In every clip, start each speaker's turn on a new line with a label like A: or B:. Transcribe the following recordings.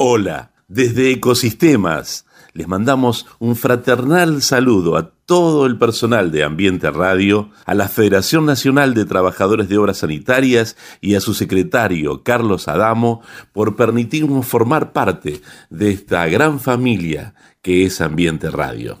A: Hola, desde Ecosistemas les mandamos un fraternal saludo a todo el personal de Ambiente Radio, a la Federación Nacional de Trabajadores de Obras Sanitarias y a su secretario, Carlos Adamo, por permitirnos formar parte de esta gran familia que es Ambiente Radio.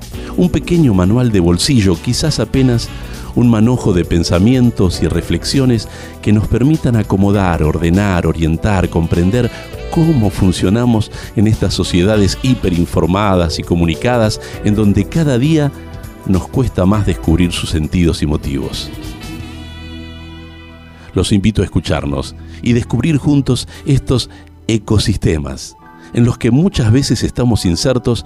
A: Un pequeño manual de bolsillo, quizás apenas un manojo de pensamientos y reflexiones que nos permitan acomodar, ordenar, orientar, comprender cómo funcionamos en estas sociedades hiperinformadas y comunicadas en donde cada día nos cuesta más descubrir sus sentidos y motivos. Los invito a escucharnos y descubrir juntos estos ecosistemas en los que muchas veces estamos insertos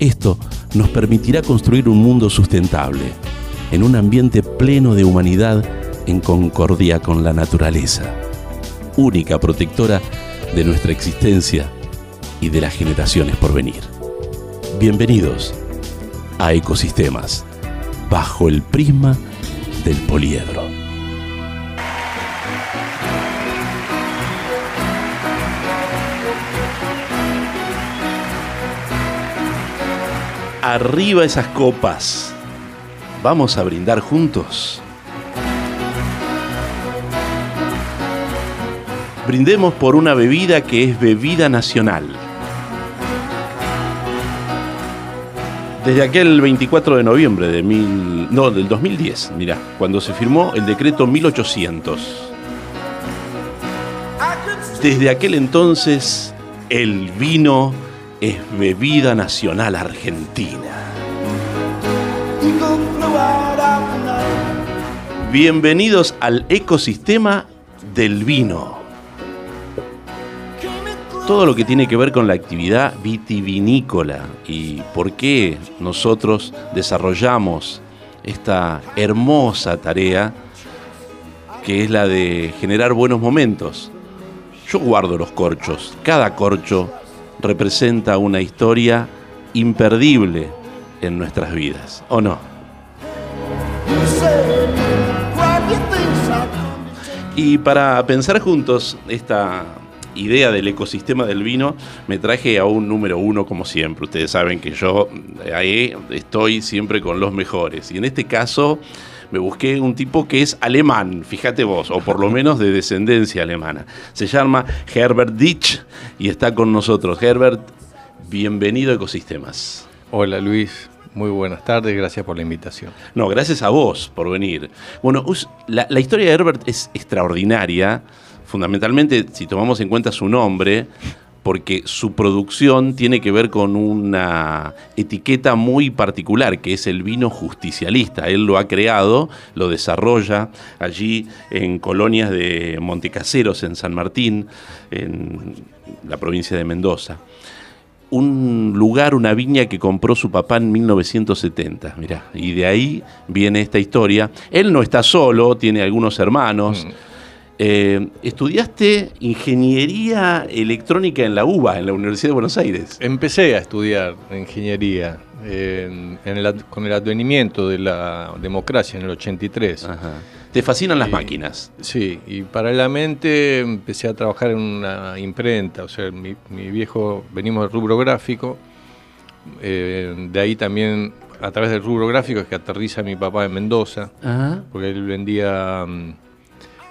A: Esto nos permitirá construir un mundo sustentable, en un ambiente pleno de humanidad en concordia con la naturaleza, única protectora de nuestra existencia y de las generaciones por venir. Bienvenidos a Ecosistemas, bajo el prisma del poliedro. Arriba esas copas Vamos a brindar juntos. Brindemos por una bebida que es bebida nacional. Desde aquel 24 de noviembre de mil, no, del 2010, mira, cuando se firmó el decreto 1800. Desde aquel entonces, el vino es bebida nacional argentina. Bienvenidos al ecosistema del vino. Todo lo que tiene que ver con la actividad vitivinícola y por qué nosotros desarrollamos esta hermosa tarea que es la de generar buenos momentos. Yo guardo los corchos. Cada corcho representa una historia imperdible en nuestras vidas, ¿o no? Y para pensar juntos esta idea del ecosistema del vino, me traje a un número uno como siempre. Ustedes saben que yo eh, ahí estoy siempre con los mejores. Y en este caso me busqué un tipo que es alemán, fíjate vos, o por lo menos de descendencia alemana. Se llama Herbert Ditch y está con nosotros. Herbert, bienvenido a Ecosistemas.
B: Hola Luis, muy buenas tardes, gracias por la invitación.
A: No, gracias a vos por venir. Bueno, la, historia de Herbert es extraordinaria, fundamentalmente si tomamos en cuenta su nombre, porque su producción tiene que ver con una etiqueta muy particular, que es el vino justicialista. Él lo ha creado, lo desarrolla allí en colonias de Montecaseros, en San Martín, en la provincia de Mendoza un lugar, una viña que compró su papá en 1970, mirá, y de ahí viene esta historia. Él no está solo, tiene algunos hermanos. Mm. Eh, estudiaste ingeniería electrónica en la UBA, en la Universidad de Buenos Aires.
B: Empecé a estudiar ingeniería con el advenimiento de la democracia en el 83. Ajá.
A: Te fascinan las máquinas.
B: Sí, y paralelamente empecé a trabajar en una imprenta, o sea, mi, viejo, venimos del rubro gráfico, eh, de ahí también a través del rubro gráfico es que aterriza mi papá en Mendoza,
A: Ajá.
B: porque él vendía mm,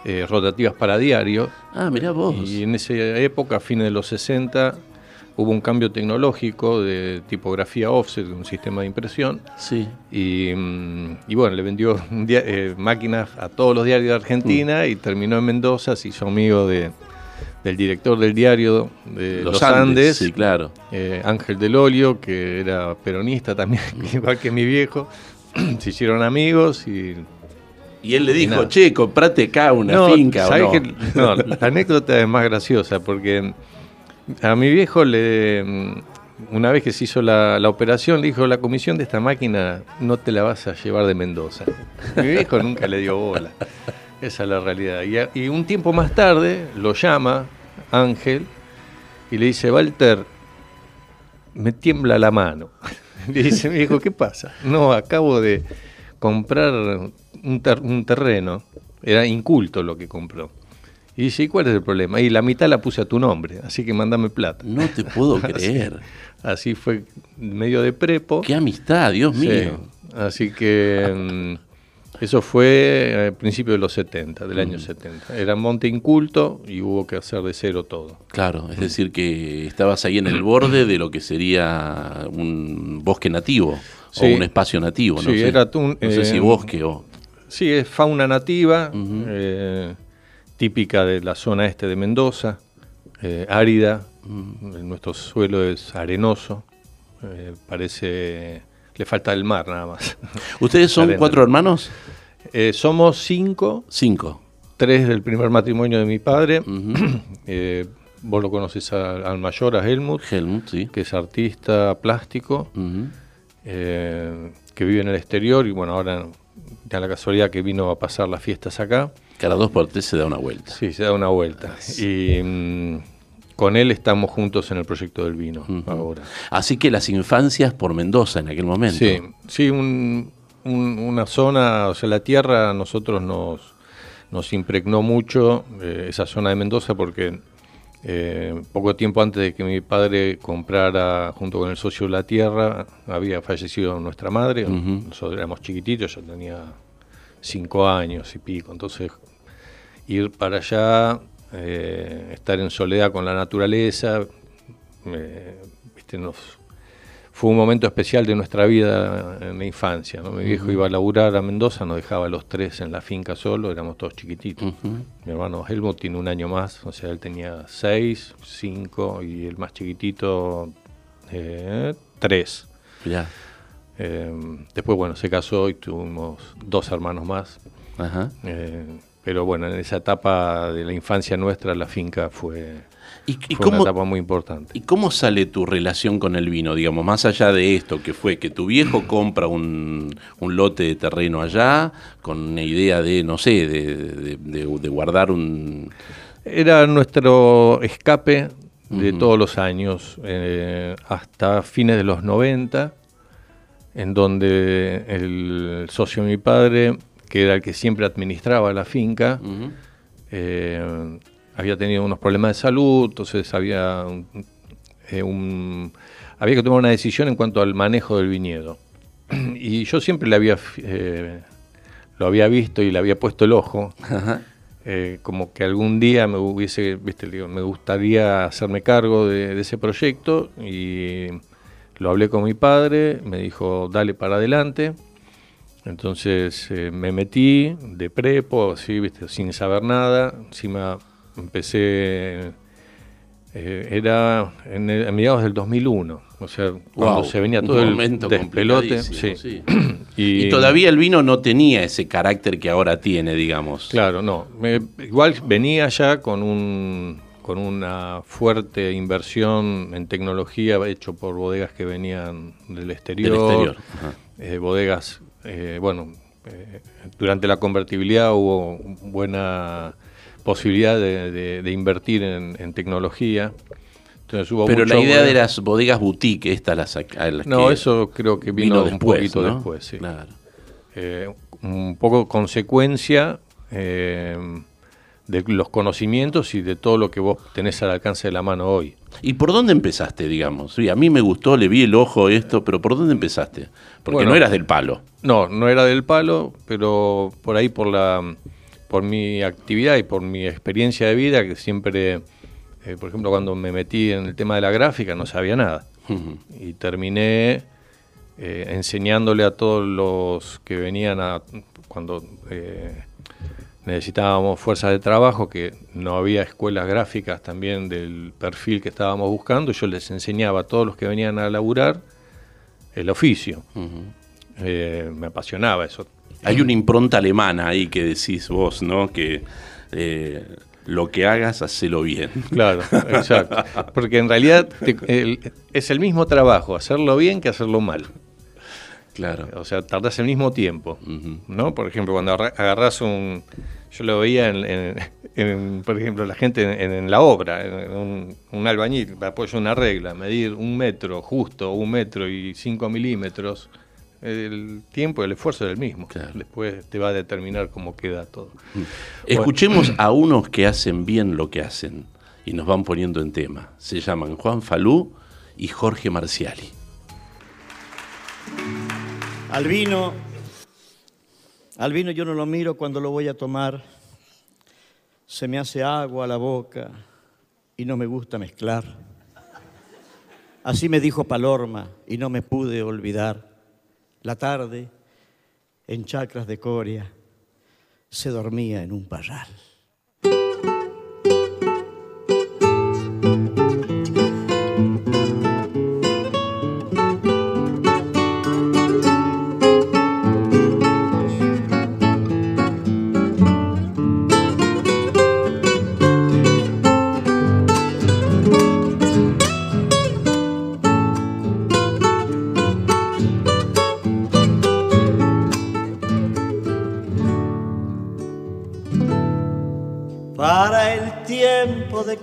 B: eh, rotativas para diario.
A: Ah, mirá vos.
B: Y en esa época, a fines de los 60, hubo un cambio tecnológico de tipografía offset, un sistema de impresión.
A: Sí.
B: Y, mm, y bueno, le vendió eh, máquinas a todos los diarios de Argentina y terminó en Mendoza, se hizo amigo de, del director del diario de Los, Andes,
A: Sí, claro.
B: eh, Ángel del Olio, que era peronista también, igual que mi viejo. se hicieron amigos y...
A: Y él le dijo, che, comprate acá una
B: No,
A: finca o
B: ¿sabés
A: no.
B: que- no, la anécdota es más graciosa porque a mi viejo le... Una vez que se hizo la, la operación, le dijo, la comisión de esta máquina no te la vas a llevar de Mendoza. Mi viejo nunca le dio bola. Esa es la realidad. Y, a- y un tiempo más tarde lo llama Ángel y le dice, Walter, me tiembla la mano. Le dice, mi hijo, ¿qué pasa? No, acabo de comprar un, ter- un terreno. Era inculto lo que compró. Y dice, ¿y cuál es el problema? Y la mitad la puse a tu nombre, así que mandame plata.
A: No te puedo creer.
B: Así fue medio de prepo.
A: Qué amistad, Dios
B: Sí.
A: mío.
B: Así que mm, eso fue al principio de los 70, del
A: Mm.
B: año 70. Era monte inculto y hubo que hacer de cero todo.
A: Claro, es decir, que estabas ahí en el borde de lo que sería un bosque nativo
B: Sí.
A: o un espacio nativo, no
B: Sí,
A: sé.
B: era un-
A: no sé si
B: eh,
A: bosque o...
B: Sí, es fauna nativa, eh, típica de la zona este de Mendoza, eh, árida. Nuestro suelo es arenoso, parece. Le falta el mar nada más.
A: ¿Ustedes son
B: Arena.
A: cuatro hermanos?
B: Eh, somos cinco,
A: Cinco.
B: tres del primer matrimonio de mi padre. Vos lo conoces al mayor, a Helmut,
A: Helmut, sí.
B: que es artista plástico,
A: Ujú.
B: Eh, que vive en el exterior y bueno, ahora da la casualidad que vino a pasar las fiestas acá.
A: Cada dos por tres se da una vuelta.
B: Sí, se da una vuelta. Y mm, con él estamos juntos en el proyecto del vino ahora.
A: Así que las infancias por Mendoza en aquel momento.
B: Sí, sí, un- un- una zona, o sea, la tierra a nosotros nos, nos impregnó mucho, eh, esa zona de Mendoza, porque eh, poco tiempo antes de que mi padre comprara, junto con el socio la tierra, había fallecido nuestra madre,
A: Ujú.
B: nosotros éramos chiquititos, yo tenía cinco años y pico, entonces ir para allá, eh, estar en soledad con la naturaleza, eh, viste, nos, fue un momento especial de nuestra vida en la infancia. ¿no? Mi viejo iba a laburar a Mendoza, nos dejaba a los tres en la finca solo, éramos todos chiquititos. Mi hermano Helmut tiene un año más, o sea, él tenía seis, cinco, y el más chiquitito, eh, tres.
A: Mirá.
B: Eh, después, bueno, se casó y tuvimos dos hermanos más.
A: Ajá.
B: Eh, pero bueno, en esa etapa de la infancia nuestra, la finca fue,
A: ¿Y, y
B: fue una
A: cómo,
B: etapa muy importante.
A: ¿Y cómo sale tu relación con el vino? Digamos, más allá de esto, que fue que tu viejo compra un, un lote de terreno allá, con una idea de, no sé, de, de- de- de guardar un...
B: Era nuestro escape de todos los años, eh, hasta fines de los 90, en donde el socio de mi padre, que era el que siempre administraba la finca, eh, había tenido unos problemas de salud, entonces había, un- eh, un- había que tomar una decisión en cuanto al manejo del viñedo. Y yo siempre le había, eh, lo había visto y le había puesto el ojo,
A: Ajá.
B: eh, como que algún día me hubiese, viste, digo, me gustaría hacerme cargo de, de ese proyecto y lo hablé con mi padre, me dijo, dale para adelante. Entonces eh, me metí de prepo, así, viste, sin saber nada. Encima empecé, eh, era en, el- a mediados del 2001, o sea, cuando
A: Wow,
B: se venía
A: un
B: todo el despelote. Sí.
A: sí.
B: Y,
A: Y todavía el vino no tenía ese carácter que ahora tiene, digamos.
B: Claro, no. Me- igual venía ya con un con una fuerte inversión en tecnología hecho por bodegas que venían del exterior,
A: Del exterior.
B: Eh, bodegas, eh, bueno, eh, durante la convertibilidad hubo buena posibilidad de, de- de invertir en, en tecnología. Entonces hubo
A: Pero
B: mucho-
A: la idea de las bodegas boutique, estas las, las
B: No,
A: que
B: eso creo que vino, un poquito
A: ¿no?
B: después, sí.
A: Claro.
B: eh, un poco consecuencia eh, de los conocimientos y de todo lo que vos tenés al alcance de la mano hoy.
A: ¿Y por dónde empezaste, digamos? Sí, a mí me gustó, le vi el ojo esto, pero ¿por dónde empezaste? Porque
B: Bueno.
A: no eras del palo.
B: No, no era del palo, pero por ahí por la por mi actividad y por mi experiencia de vida, que siempre, eh, por ejemplo, cuando me metí en el tema de la gráfica no sabía nada. Y terminé eh, enseñándole a todos los que venían a cuando eh, necesitábamos fuerza de trabajo, que no había escuelas gráficas también del perfil que estábamos buscando, yo les enseñaba a todos los que venían a laburar el oficio. Eh, me apasionaba eso.
A: Hay una impronta alemana ahí que decís vos, ¿no? Que eh, lo que hagas, hacelo bien.
B: Claro, exacto. Porque en realidad te- el- es el mismo trabajo, hacerlo bien que hacerlo mal.
A: Claro.
B: O sea, tardás el mismo tiempo. ¿no? Por ejemplo, cuando agarra- agarrás un... Yo lo veía, en, en- en, por ejemplo, la gente en, en la obra, en un, un albañil, apoya una regla, medir un metro justo, un metro y cinco milímetros, el tiempo y el esfuerzo es el mismo.
A: Claro.
B: Después te va a determinar cómo queda todo.
A: Escuchemos a unos que hacen bien lo que hacen y nos van poniendo en tema. Se llaman Juan Falú y Jorge Marciali.
C: Al vino, al vino yo no lo miro cuando lo voy a tomar. Se me hace agua a la boca y no me gusta mezclar. Así me dijo Palorma y no me pude olvidar. La tarde, en chacras de Coria, se dormía en un parral.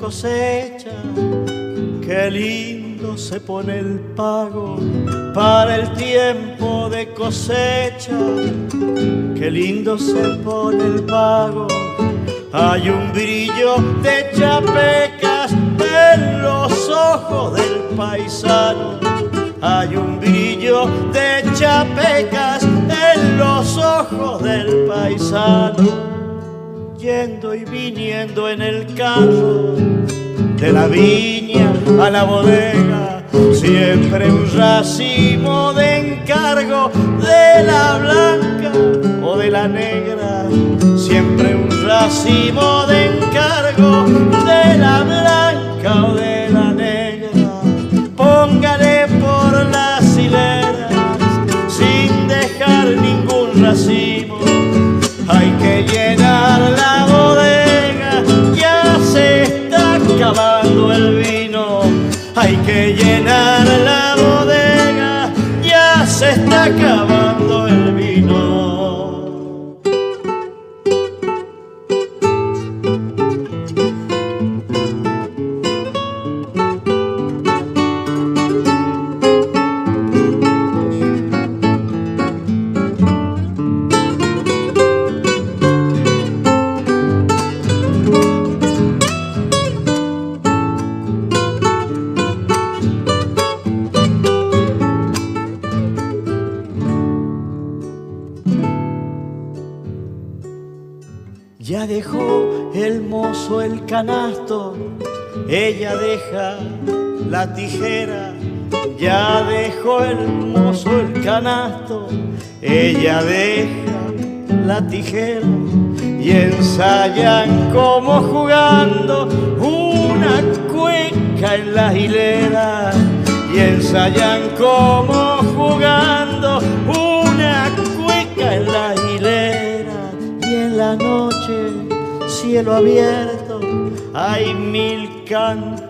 C: Cosecha, qué lindo se pone el pago. Para el tiempo de cosecha, qué lindo se pone el pago. Hay un brillo de chapecas en los ojos del paisano. Hay un brillo de chapecas en los ojos del paisano yendo y viniendo en el carro, de la viña a la bodega, siempre un racimo de encargo de la blanca o de la negra, siempre un racimo de encargo de la blanca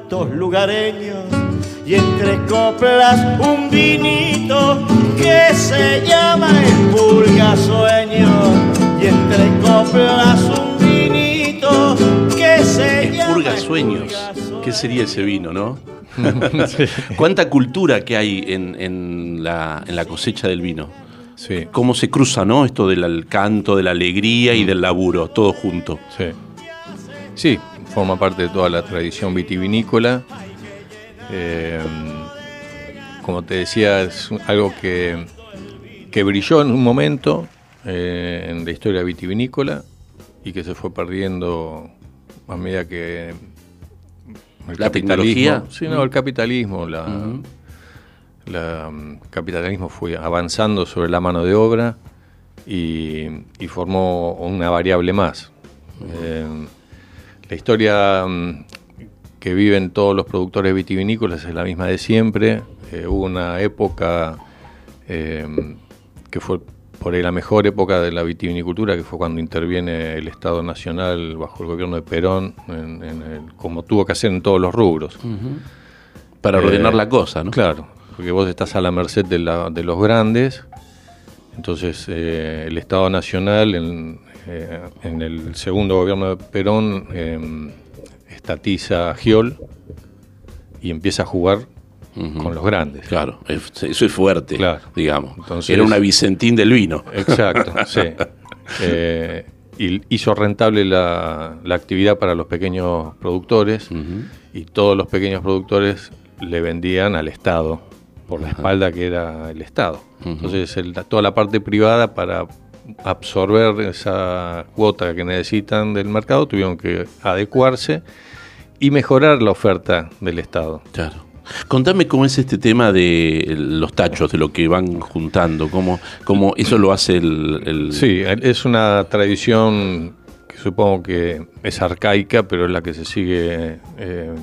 C: cantos lugareños y entre coplas un vinito que se llama el pulgasueño y entre coplas un vinito que se llama
A: Purga
C: el
A: sueños. ¿Qué sería ese vino, no? ¿Cuánta cultura que hay en, en la, en la cosecha del vino?
B: Sí,
A: ¿Cómo se cruza, no? Esto del canto, de la alegría y del laburo, todo junto.
B: sí. Sí, forma parte de toda la tradición vitivinícola. Eh, como te decía, es algo que, que brilló en un momento eh, en la historia vitivinícola y que se fue perdiendo a medida que
A: el la tecnología.
B: Sí, no, el capitalismo, la, la, mm, capitalismo fue avanzando sobre la mano de obra y, formó una variable más. Eh, la historia mm, que viven todos los productores vitivinícolas es la misma de siempre. Eh, hubo una época eh, que fue por ahí la mejor época de la vitivinicultura, que fue cuando interviene el Estado Nacional bajo el gobierno de Perón, como tuvo que hacer en todos los rubros.
A: Para ordenar la cosa, ¿no?
B: Claro, porque vos estás a la merced de, los grandes. Entonces, el Estado Nacional, en, eh, en el segundo gobierno de Perón em, estatiza Giol y empieza a jugar con los grandes.
A: Claro, eso es fuerte, digamos. Era una Vicentín del vino.
B: Exacto, sí. Eh, y hizo rentable la, actividad para los pequeños productores y todos los pequeños productores le vendían al Estado por la espalda que era el Estado. Entonces toda la parte privada para absorber esa cuota que necesitan del mercado, tuvieron que adecuarse y mejorar la oferta del Estado.
A: Claro. Contame cómo es este tema de los tachos, de lo que van juntando, cómo, cómo eso lo hace el,
B: Sí, es una tradición que supongo que es arcaica, pero es la que se sigue eh,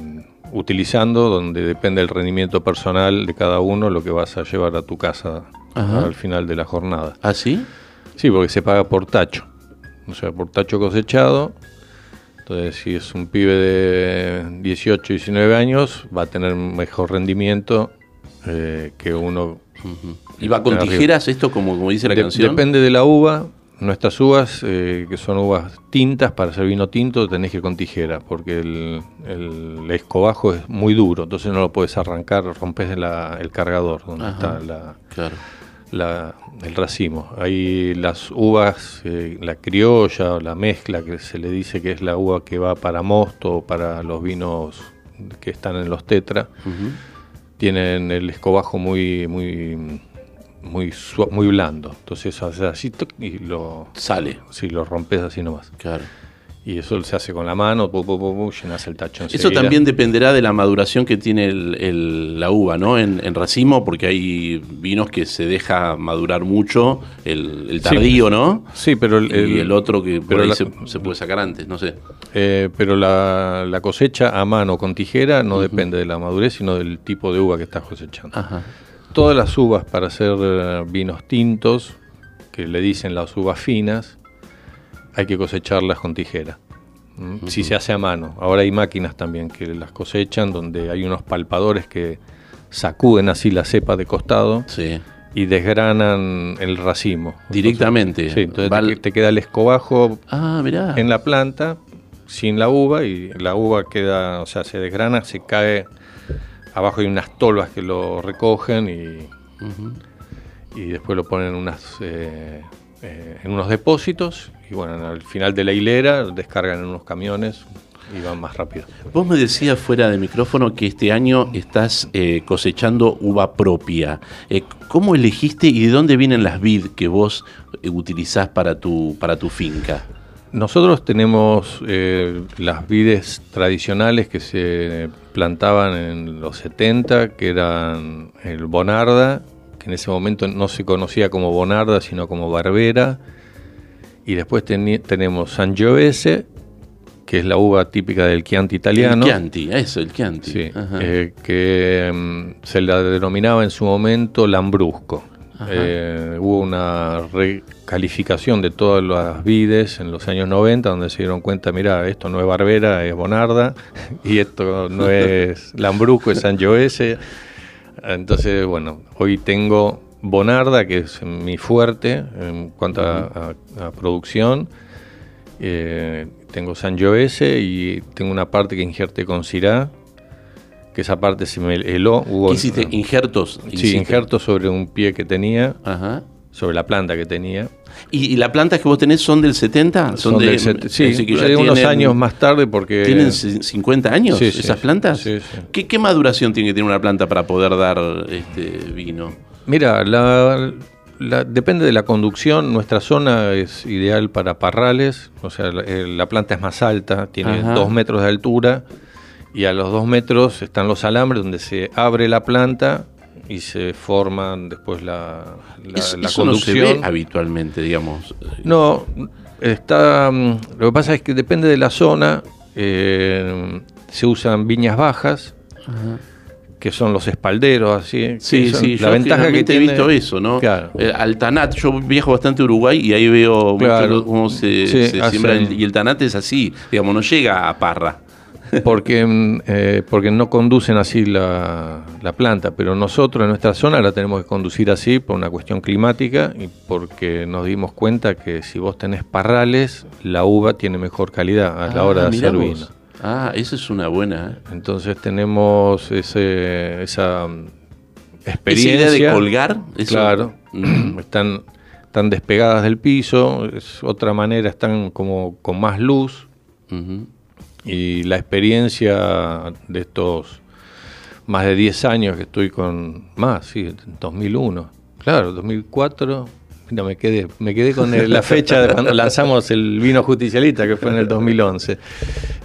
B: utilizando, donde depende del rendimiento personal de cada uno lo que vas a llevar a tu casa al final de la jornada.
A: ¿Ah, sí?
B: Sí, porque se paga por tacho. O sea, por tacho cosechado. Entonces, si es un pibe de 18, 19 años, va a tener mejor rendimiento eh, que uno.
A: ¿Y va con tijeras esto, como, como dice la canción?
B: Depende de la uva. Nuestras uvas, eh, que son uvas tintas, para hacer vino tinto tenés que ir con tijera, porque el, escobajo es muy duro, entonces no lo puedes arrancar, rompes el cargador donde está la, claro el racimo. Hay las uvas, eh, la criolla o la mezcla, que se le dice que es la uva que va para mosto o para los vinos que están en los tetra. Tienen el escobajo muy, muy, muy, muy blando. Entonces haces así y lo
A: sale.
B: Si lo rompes así nomás.
A: Claro
B: y eso se hace con la mano, llenas el tacho
A: Eso también dependerá de la maduración que tiene la uva, ¿no? En, racimo, porque hay vinos que se deja madurar mucho, el, tardío, ¿no?
B: Sí, pero
A: el, y el otro que por ahí se, puede sacar antes, no sé.
B: Eh, pero la, cosecha a mano con tijera no depende de la madurez, sino del tipo de uva que estás cosechando. Todas las uvas para hacer eh, vinos tintos, que le dicen las uvas finas, hay que cosecharlas con tijera. Si se hace a mano. Ahora hay máquinas también que las cosechan, donde hay unos palpadores que sacuden así la cepa de costado y desgranan el racimo.
A: Directamente.
B: sí, entonces te, queda el escobajo ah, en la planta sin la uva y la uva queda, o sea, se desgrana, se cae. Abajo hay unas tolvas que lo recogen y, y después lo ponen en unas eh, eh, en unos depósitos y bueno, al final de la hilera descargan en unos camiones y van más rápido.
A: Vos me decías fuera de micrófono que este año estás eh, cosechando uva propia. Eh, ¿Cómo elegiste y de dónde vienen las vid que vos utilizás para tu, para tu finca?
B: Nosotros tenemos las vides tradicionales que se plantaban en los 70, que eran el Bonarda que en ese momento no se conocía como Bonarda, sino como Barbera. Y después tenemos Sangiovese, que es la uva típica del Chianti italiano.
A: El Chianti, eso, el Chianti.
B: Sí, eh, que mm, se la denominaba en su momento Lambrusco. Eh, hubo una recalificación de todas las vides en los años 90, donde se dieron cuenta, mira, esto no es Barbera, es Bonarda, y esto no es Lambrusco, es Sangiovese. Entonces, bueno, hoy tengo Bonarda, que es mi fuerte en cuanto a, producción. Eh, tengo Sangiovese y tengo una parte que injerte con Syrah, que esa parte se me heló.
A: Hubo, ¿Qué hiciste? ¿Injertos?
B: Sí, injertos sobre un pie que tenía. Sobre la planta que tenía.
A: ¿Y, y las plantas que vos tenés son del 70?
B: Son del set- sí,
A: decir, que ya
B: de unos
A: tienen-
B: años más tarde porque...
A: ¿Tienen c- 50 años
B: Sí,
A: esas
B: sí.
A: plantas? ¿Qué, qué maduración tiene que tener una planta para poder dar este vino?
B: Mira, la, la- depende de la conducción. Nuestra zona es ideal para parrales, o sea, la, eh, la planta es más alta, tiene
A: Ajá.
B: dos metros de altura y a los dos metros están los alambres donde se abre la planta y se forman después la, la, la
A: eso no se
B: conducción.
A: ve habitualmente, digamos.
B: No, está. mm, Lo que pasa es que depende de la zona. eh, se usan viñas bajas, que son los espalderos, así.
A: Sí,
B: son-
A: sí,
B: la
A: yo
B: ventaja que tiene,
A: he visto eso, ¿no?
B: Claro.
A: Eh, al tanat, yo viajo bastante a Uruguay y ahí veo
B: Claro.
A: cómo se,
B: Sí,
A: se
B: hacen-
A: siembra el- y el tanat es así, digamos, no llega a parra.
B: Porque, mm, eh, porque no conducen así la, la planta, pero nosotros en nuestra zona la tenemos que conducir así por una cuestión climática y porque nos dimos cuenta que si vos tenés parrales, la uva tiene mejor calidad a la hora de
A: Ah,
B: hacer vino.
A: Ah, esa es una buena. ¿eh?
B: Entonces tenemos ese, esa mm,
A: Esa
B: experiencia.
A: idea de colgar, eso-
B: Claro. Están, están despegadas del piso, es otra manera, están como con más luz
A: Ujú.
B: Y la experiencia de estos más de 10 años que estoy con más, sí, en 2001. Claro, 2004. Mira, me quedé, me quedé con el- la fecha de cuando lanzamos el vino justicialista, que fue en el 2011.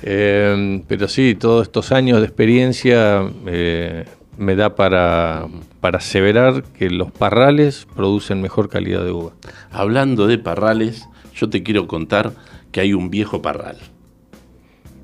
B: Eh, pero sí, todos estos años de experiencia eh, me da para, para aseverar que los parrales producen mejor calidad de uva.
A: Hablando de parrales, yo te quiero contar que hay un viejo parral.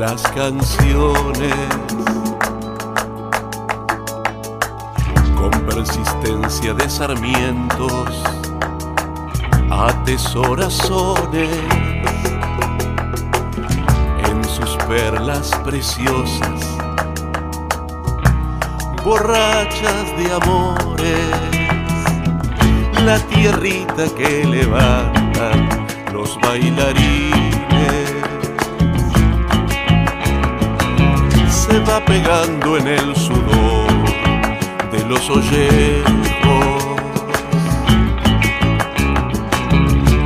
D: las canciones. Con persistencia de sarmientos, atesora sones en sus perlas preciosas borrachas de amores, la tierrita que levantan los bailarines. Se va pegando en el sudor de los ollejos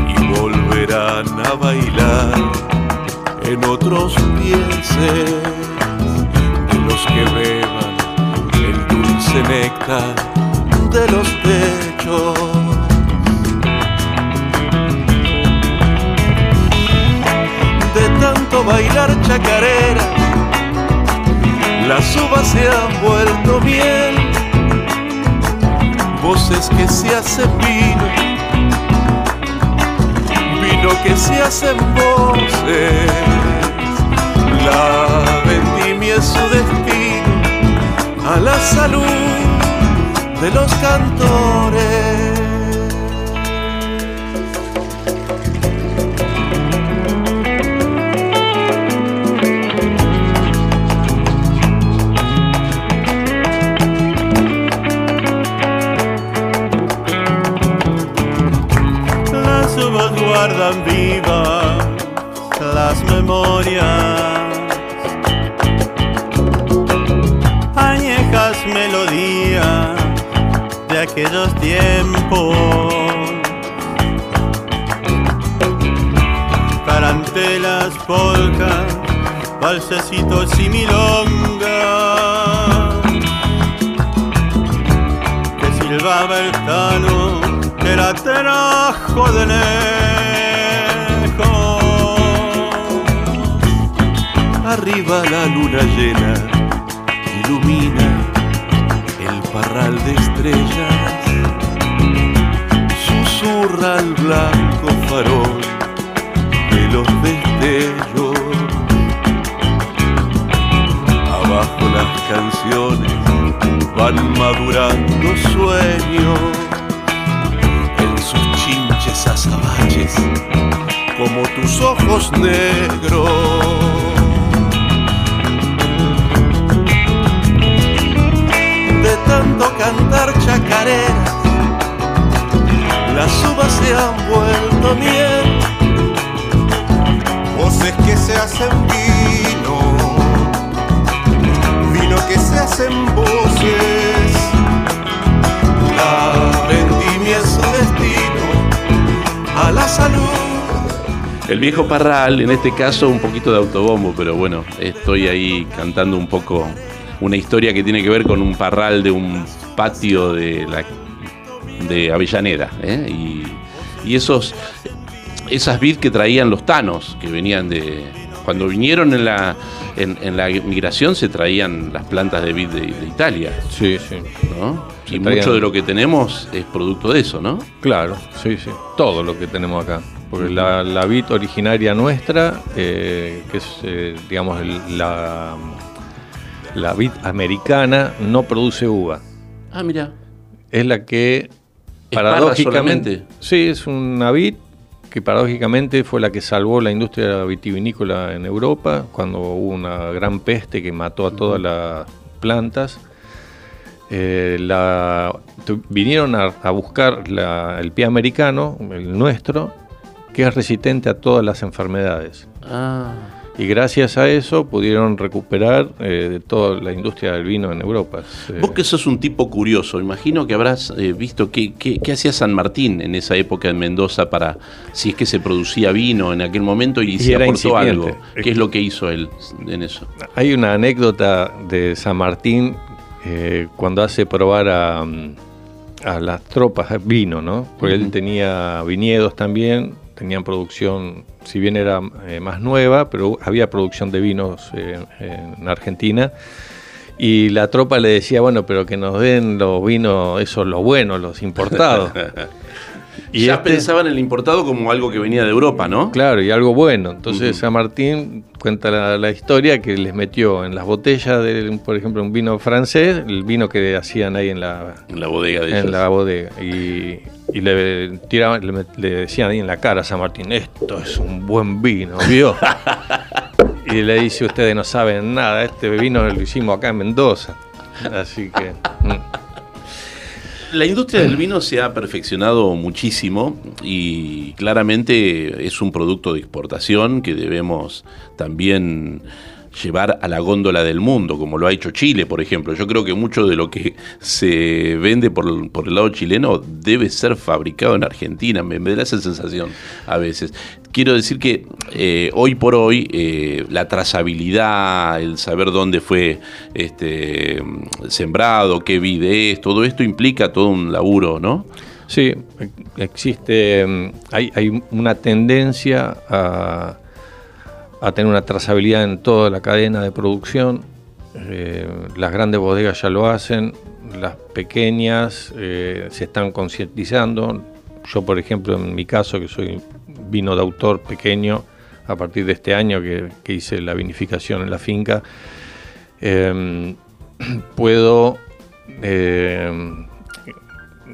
D: y volverán a bailar en otros pienses de los que beban el dulce néctar de los techos. De tanto bailar chacarera, las uvas se han vuelto miel, voces que se hacen vino, vino que se hacen voces. La vendimia es su destino a la salud de los cantores.
E: Aquellos tiempos. Tarantelas, polcas, valsecitos y milongas que silbaba el tano que la trajo de lejos.
D: Arriba la luna llena de estrellas, susurra el blanco farol de los destellos. Abajo las canciones van madurando sueños en sus chinches azabaches, como tus ojos negros. Tanto cantar chacareras, las uvas se han vuelto miel. Voces que se hacen vino, vino que se hacen voces. La vendimia es su destino, a la salud.
A: El viejo Parral, en este caso un poquito de autobombo, pero bueno, estoy ahí cantando un poco una historia que tiene que ver con un parral de un patio de la de Avellaneda, ¿eh? y, y esos esas vid que traían los tanos, que venían de cuando vinieron en la en, en la migración se traían las plantas de vid de, de Italia,
B: Sí, sí.
A: Y
B: traían-
A: mucho de lo que tenemos es producto de eso, ¿no?
B: Claro, sí, sí. Todo lo que tenemos acá. Porque la, la vid originaria nuestra, eh, que es, eh, digamos, el- la, la vid americana, no produce uva.
A: Ah, mira.
B: Es la que,
A: ¿Es parra
B: paradójicamente. Sí, es una vid que paradójicamente fue la que salvó la industria vitivinícola en Europa cuando hubo una gran peste que mató a todas las plantas. Eh, la, vinieron a, a buscar la- el pie americano, el nuestro, que es resistente a todas las enfermedades.
A: Ah.
B: Y gracias a eso pudieron recuperar eh, toda la industria del vino en Europa. Eh,
A: Vos que sos un tipo curioso, imagino que habrás eh, visto qué, qué- qué hacía San Martín en esa época en Mendoza para, si es que se producía vino en aquel momento y,
B: Y era
A: aportó
B: incipiente.
A: algo. ¿Qué es lo que hizo él en eso?
B: Hay una anécdota de San Martín eh, cuando hace probar a, a las tropas vino, ¿no? Porque él tenía viñedos también, tenían producción, si bien era eh, más nueva, pero había producción de vinos eh, en Argentina. Y la tropa le decía, bueno, pero que nos den los vinos, esos los buenos, los importados.
A: Y ya
B: este-
A: pensaban en el importado como algo que venía de Europa, ¿no?
B: Claro, y algo bueno. Entonces
A: Ujú.
B: San Martín cuenta la, la historia que les metió en las botellas de, por ejemplo, un vino francés, el vino que hacían ahí en la,
A: En la bodega de ellos.
B: en la bodega. Y, y le tiraban, le, le decían ahí en la cara a San Martín, esto es un buen vino, ¿vio? y le dice, ustedes no saben nada, este vino lo hicimos acá en Mendoza. Así que...
A: La industria del vino se ha perfeccionado muchísimo y claramente es un producto de exportación que debemos también llevar a la góndola del mundo, como lo ha hecho Chile, por ejemplo. Yo creo que mucho de lo que se vende por, por el lado chileno debe ser fabricado en Argentina, me, da esa sensación a veces. Quiero decir que eh, hoy por hoy eh, la trazabilidad, el saber dónde fue este, sembrado, qué vide es, todo esto implica todo un laburo, ¿no?
B: Sí, existe, mm, hay, hay una tendencia a, a tener una trazabilidad en toda la cadena de producción. Eh, las grandes bodegas ya lo hacen, las pequeñas eh, se están concientizando. Yo, por ejemplo, en mi caso, que soy vino de autor pequeño, a partir de este año que, que hice la vinificación en la finca, eh, puedo eh,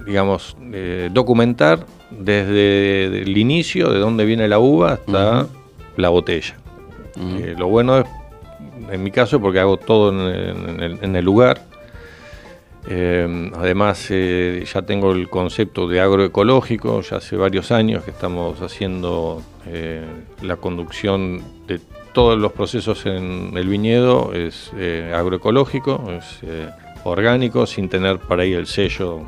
B: digamos, eh, documentar desde el inicio, de dónde viene la uva, hasta la botella. Eh, lo bueno es, en mi caso, porque hago todo en, el, lugar. Eh, además, eh, ya tengo el concepto de agroecológico, ya hace varios años que estamos haciendo eh, la conducción de todos los procesos en el viñedo, es agroecológico, es orgánico, sin tener para ahí el sello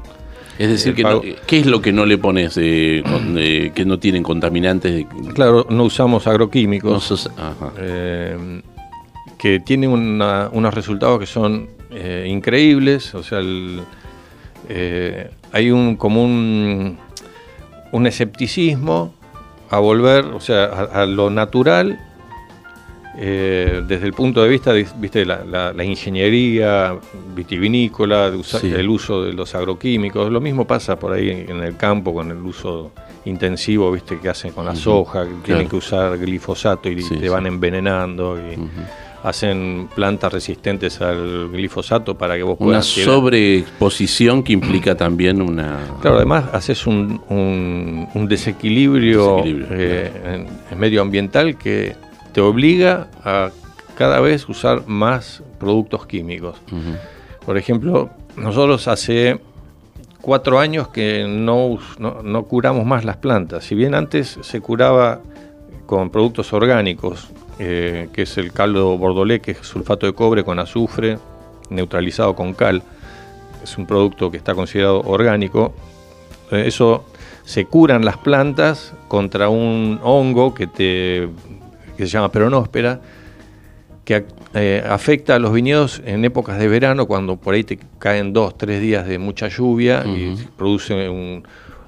A: Es decir, que no- ¿qué es lo que no le pones, eh, con- eh, que no tienen contaminantes?
B: Claro, no usamos
A: no
B: agroquímicos,
A: sos- ajá.
B: eh, que tienen una- unos resultados que son eh, increíbles. O sea, el- eh, hay un como un, un escepticismo a volver, o sea, a, a lo natural. Eh, desde el punto de vista de viste, la, la- la ingeniería vitivinícola, de
A: Sí.
B: el uso de los agroquímicos, lo mismo pasa por ahí en el campo con el uso intensivo viste que hacen con la soja, que tienen que usar glifosato y
A: Sí,
B: te
A: sí.
B: van envenenando. y- hacen plantas resistentes al glifosato para que vos
A: Una
B: puedas tirar.
A: sobreexposición que implica también una...
B: Claro, además haces un, un- un desequilibrio,
A: Desequilibrio,
B: eh, en- en medioambiental que te obliga a cada vez usar más productos químicos. Por ejemplo, nosotros hace cuatro años que no- no curamos más las plantas. Si bien antes se curaba con productos orgánicos, eh, que es el caldo bordolé, que es sulfato de cobre con azufre, neutralizado con cal, es un producto que está considerado orgánico. Eh, Eso se curan las plantas contra un hongo que, te, que se llama peronóspera, que eh, afecta a los viñedos en épocas de verano, cuando por ahí te caen dos, tres días de mucha lluvia y produce un-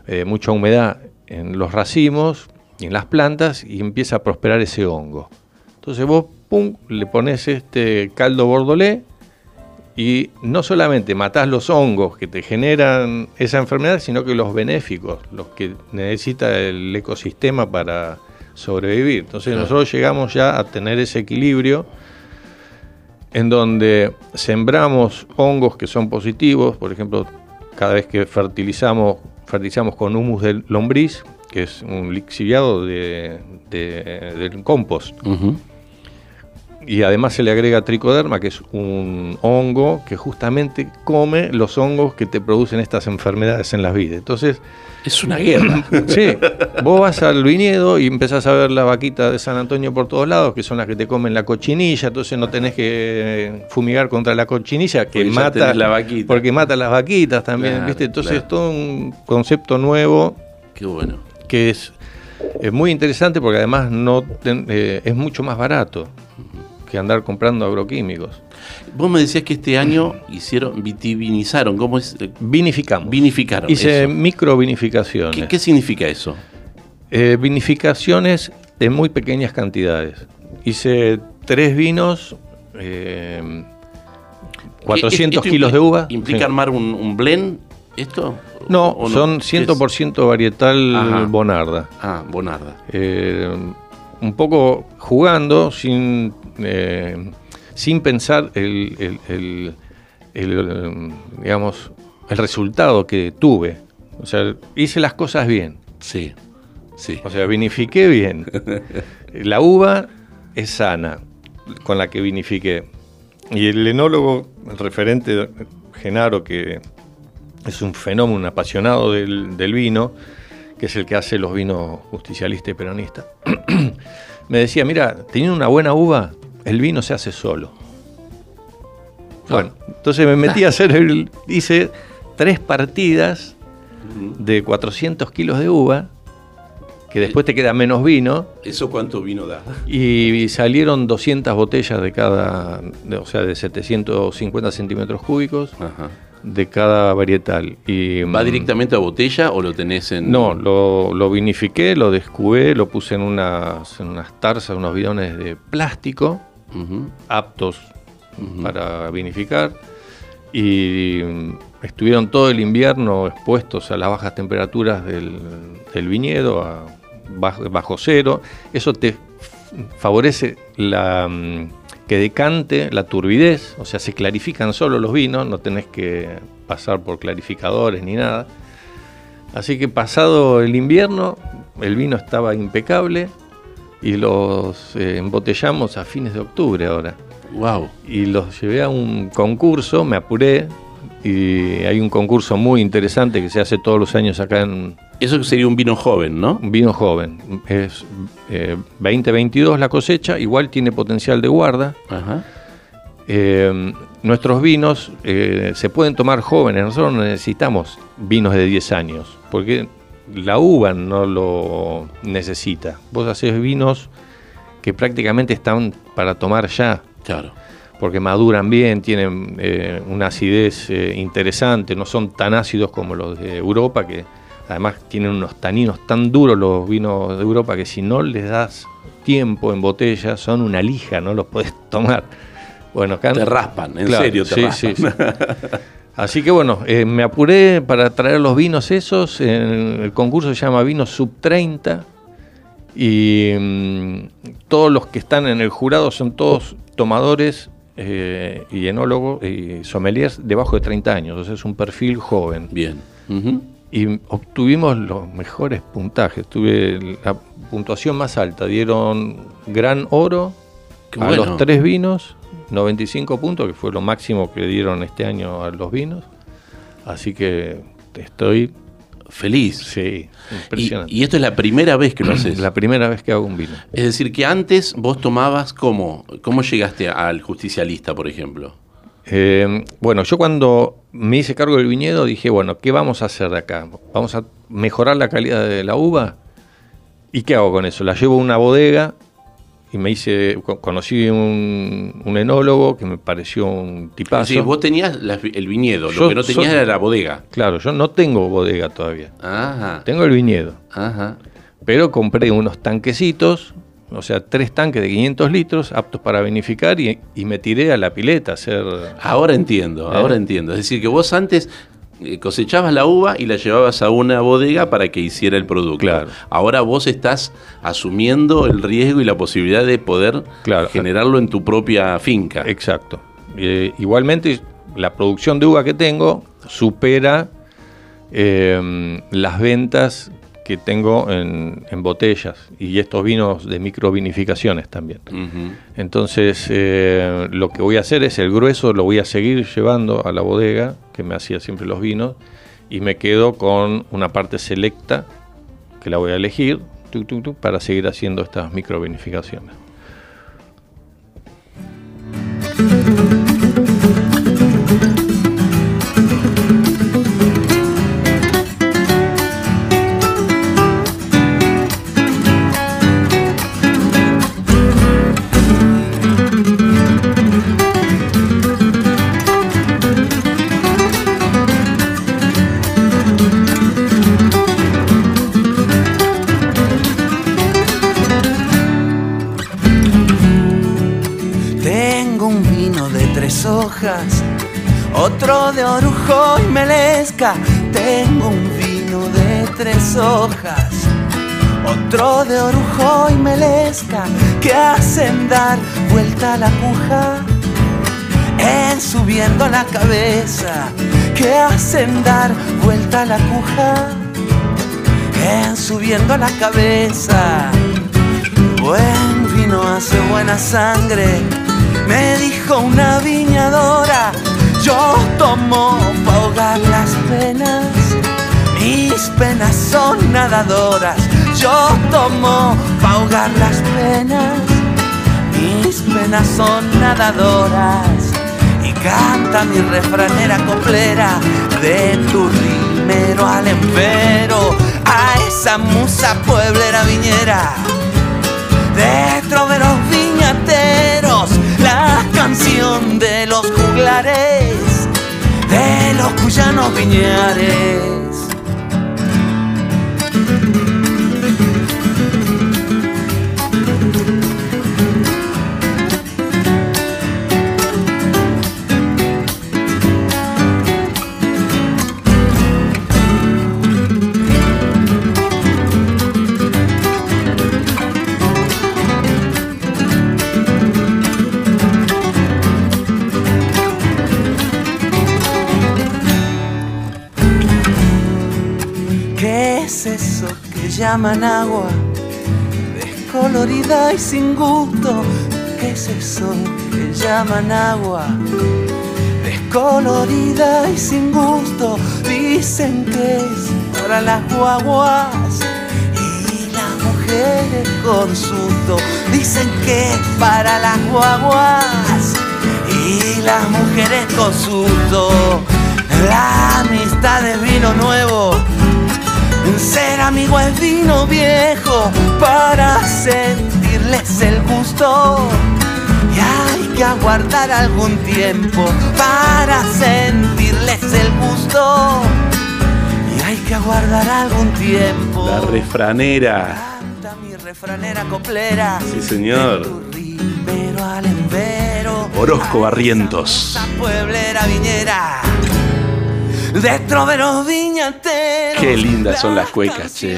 B: eh, mucha humedad en los racimos y en las plantas y empieza a prosperar ese hongo. Entonces vos, pum, le pones este caldo bordolé y no solamente matás los hongos que te generan esa enfermedad, sino que los benéficos, los que necesita el ecosistema para sobrevivir. Entonces
A: Claro.
B: nosotros llegamos ya a tener ese equilibrio en donde sembramos hongos que son positivos, por ejemplo, cada vez que fertilizamos, fertilizamos con humus de lombriz, que es un lixiviado de, de- del compost. Y además se le agrega tricoderma, que es un hongo que justamente come los hongos que te producen estas enfermedades en las vides. Entonces,
A: Es una guerra.
B: sí, vos vas al viñedo y empezás a ver la vaquita de San Antonio por todos lados, que son las que te comen la cochinilla, entonces no tenés que fumigar contra la cochinilla, que
A: Porque
B: mata
A: la vaquita.
B: porque mata las vaquitas también,
A: Claro,
B: ¿viste? Entonces
A: claro.
B: es todo un concepto nuevo
A: Qué bueno.
B: que es, es muy interesante porque además no ten- eh, es mucho más barato que andar comprando agroquímicos.
A: Vos me decías que este año hicieron, vitivinizaron, ¿cómo es?
B: Vinificamos.
A: Vinificaron.
B: Hice microvinificaciones.
A: ¿Qué, qué significa eso?
B: Eh, vinificaciones en muy pequeñas cantidades. Hice tres vinos, eh, 400
A: ¿Esto
B: kilos
A: impli-
B: de uva.
A: ¿Implica
B: Sí.
A: armar un, un blend esto?
B: No,
A: ¿O
B: son
A: ¿Qué
B: 100% varietal
A: Ajá.
B: Bonarda.
A: Ah, Bonarda.
B: Eh, un poco jugando sin, eh, sin pensar el, el- el- el, digamos, el resultado que tuve. O sea, hice las cosas bien.
A: Sí, sí.
B: O sea, vinifiqué bien. La uva es sana con la que vinifiqué. Y el enólogo, el referente Genaro, que es un fenómeno, un apasionado del, del vino, que es el que hace los vinos justicialistas y peronistas, me decía, mira, teniendo una buena uva, el vino se hace solo. Bueno, entonces me metí a hacer, el, hice tres partidas de 400 kilos de uva, que después te queda menos vino,
A: ¿Eso cuánto vino da?
B: y salieron 200 botellas de cada, de- o sea, de 750 centímetros cúbicos
A: Ajá.
B: de cada varietal. Y,
A: ¿Va
B: mm,
A: directamente a botella o lo tenés en.?
B: No, lo, lo vinifiqué, lo descubé, lo puse en unas, en unas tarzas, unos bidones de plástico, Aptos para vinificar. Y estuvieron todo el invierno expuestos a las bajas temperaturas del, del viñedo, a bajo, bajo cero. Eso te favorece la, mm, que decante la turbidez, o sea, se clarifican solo los vinos, no tenés que pasar por clarificadores ni nada. Así que pasado el invierno, el vino estaba impecable y los eh, embotellamos a fines de octubre ahora
A: Wow.
B: y los llevé a un concurso, me apuré y hay un concurso muy interesante que se hace todos los años acá en
A: Eso sería un vino joven, ¿no?
B: un vino joven. Es eh, 2022 la cosecha, igual tiene potencial de guarda.
A: Ajá.
B: Eh, nuestros vinos eh, se pueden tomar jóvenes, nosotros no necesitamos vinos de 10 años, porque la uva no lo necesita. Vos haces vinos que prácticamente están para tomar ya,
A: Claro.
B: porque maduran bien, tienen eh, una acidez eh, interesante, no son tan ácidos como los de Europa, que además tienen unos taninos tan duros los vinos de Europa que si no les das tiempo en botella son una lija, no los puedes tomar. Bueno, acá
A: Te raspan, en
B: Claro,
A: serio te
B: sí,
A: raspan.
B: sí, sí. Así que bueno, eh, me apuré para traer los vinos esos. en el concurso se llama Vinos Sub 30. Y mm, todos los que están en el jurado son todos tomadores eh, y enólogos y sommeliers debajo de 30 años, entonces es un perfil joven.
A: Bien.
B: Y obtuvimos los mejores puntajes, tuve la puntuación más alta, dieron gran oro
A: Qué
B: a
A: bueno.
B: los tres vinos, 95 puntos, que fue lo máximo que dieron este año a los vinos. Así que estoy,
A: Feliz.
B: sí,
A: Y,
B: impresionante.
A: y esto es la primera vez que lo haces.
B: la primera vez que hago un vino.
A: Es decir, que antes vos tomabas cómo, cómo llegaste al justicialista, por ejemplo.
B: Eh, bueno, yo cuando me hice cargo del viñedo dije, bueno, ¿qué vamos a hacer de acá? ¿Vamos a mejorar la calidad de la uva? ¿Y qué hago con eso? La llevo a una bodega y me hice, co- conocí un, un enólogo que me pareció un tipazo.
A: decir, vos tenías la- el viñedo,
B: Yo
A: lo que no tenías
B: soy-
A: era la bodega.
B: Claro, yo no tengo bodega todavía.
A: Ajá.
B: Tengo el viñedo,
A: Ajá.
B: pero compré unos tanquecitos, o sea, tres tanques de 500 litros aptos para vinificar y, y me tiré a la pileta a hacer...
A: Ahora entiendo,
B: ¿Eh?
A: ahora entiendo. Es decir, que vos antes cosechabas la uva y la llevabas a una bodega para que hiciera el producto.
B: Claro.
A: Ahora vos estás asumiendo el riesgo y la posibilidad de poder
B: Claro.
A: generarlo en tu propia finca.
B: Exacto. Eh, igualmente, la producción de uva que tengo supera eh, las ventas que tengo en, en botellas y estos vinos de microvinificaciones también. Entonces, eh, lo que voy a hacer es el grueso, lo voy a seguir llevando a la bodega, que me hacía siempre los vinos, y me quedo con una parte selecta, que la voy a elegir, tuc, tuc, tuc, para seguir haciendo estas microvinificaciones.
F: Tres hojas, otro de orujo y melesca. Tengo un vino de tres hojas, otro de orujo y melesca que hacen dar vuelta la puja. En subiendo la cabeza, que hacen dar vuelta la cuja. En subiendo la cabeza. Buen vino hace buena sangre, me dijo una Yo tomo pa' ahogar las penas, mis penas son nadadoras. Yo tomo pa' ahogar las penas, mis penas son nadadoras. Y canta mi refranera coplera de tu rimero al empero a esa musa pueblera viñera de troveros de los juglares, de los cuyanos viñares. Llaman agua? Descolorida y sin gusto. ¿Qué es eso llaman agua? Descolorida y sin gusto. Dicen que es para las guaguas y las mujeres con susto. Dicen que es para las guaguas y las mujeres con susto. La amistad es vino nuevo. Ser amigo es vino viejo para sentirles el gusto. Y hay que aguardar algún tiempo para sentirles el gusto. Y hay que aguardar algún tiempo.
A: La refranera.
F: Canta mi refranera coplera.
A: Sí, señor. Orozco Barrientos.
F: pueblera viñera. De troveros viñateros.
A: Qué lindas son las
F: la
A: cuecas, che.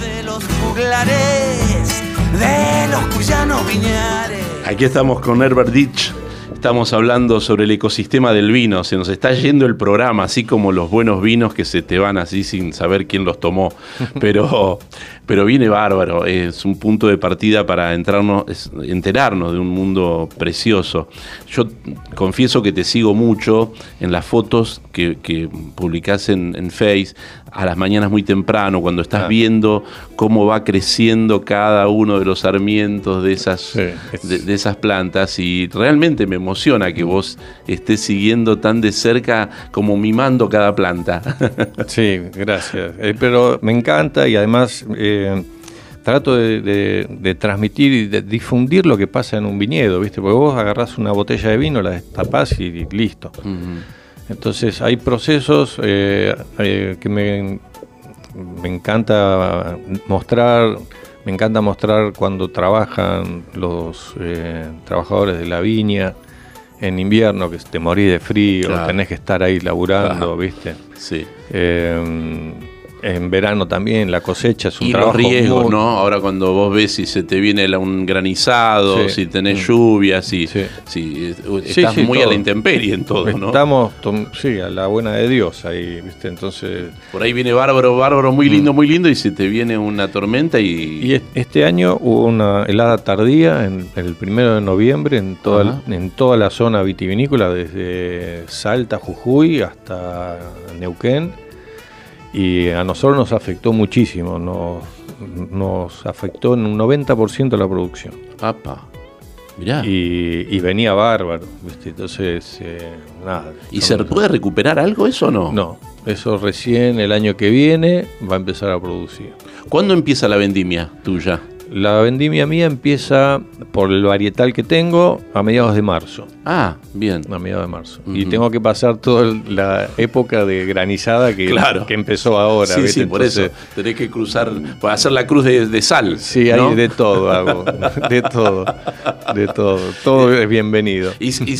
F: De los juglares. de los cuyanos viñares.
A: Aquí estamos con Herbert Ditch. Estamos hablando sobre el ecosistema del vino. Se nos está yendo el programa, así como los buenos vinos que se te van así sin saber quién los tomó. Pero, pero viene bárbaro. Es un punto de partida para entrarnos, enterarnos de un mundo precioso. Yo confieso que te sigo mucho en las fotos que, que publicás en, en Face a las mañanas muy temprano, cuando estás
B: Ah.
A: viendo cómo va creciendo cada uno de los sarmientos de esas,
B: Sí, es-
A: de, de esas plantas y realmente me emociona que vos estés siguiendo tan de cerca como mimando cada planta.
B: Sí, gracias. Eh, pero me encanta y además eh, trato de, de- de transmitir y de difundir lo que pasa en un viñedo, ¿viste? Porque vos agarrás una botella de vino, la destapás y listo. Entonces hay procesos eh, eh, que me, me encanta mostrar, me encanta mostrar cuando trabajan los eh, trabajadores de la viña en invierno, que te morís de frío,
A: Claro.
B: tenés que estar ahí laburando,
A: Claro.
B: ¿viste?
A: sí.
B: En verano también la cosecha es un
A: Y
B: trabajo
A: los riesgos,
B: muy-
A: ¿no? Ahora cuando vos ves si se te viene un granizado,
B: Sí.
A: si tenés
B: Mm.
A: lluvias, si,
B: Sí.
A: si estás
B: sí,
A: muy a
B: todo.
A: la intemperie en todo, ¿no?
B: Estamos, sí, a la buena de Dios ahí, ¿viste? Entonces
A: Por ahí viene bárbaro, bárbaro, muy lindo, muy lindo, y se te viene una tormenta y...
B: Mm. Y es- este año hubo una helada tardía en el primero de noviembre en toda, en toda la zona vitivinícola, desde Salta, Jujuy hasta Neuquén. Y a nosotros nos afectó muchísimo, nos, nos afectó en un 90% la producción.
A: Apa, mirá.
B: Y, y venía bárbaro, ¿viste? Entonces, eh, nada.
A: ¿Y se puede recuperar algo eso o no?
B: No, eso recién el año que viene va a empezar a producir.
A: ¿Cuándo empieza la vendimia tuya?
B: La vendimia mía empieza por el varietal que tengo a mediados de marzo.
A: Ah, bien.
B: A mediados de marzo. Y tengo que pasar toda la época de granizada que,
A: Claro.
B: que empezó ahora.
A: sí,
B: ¿viste?
A: sí, por eso. Tenés que cruzar, hacer la cruz de, de sal.
B: Sí,
A: ¿no?
B: hay de todo hago. De todo. De todo. Todo es bienvenido.
A: ¿Y, y-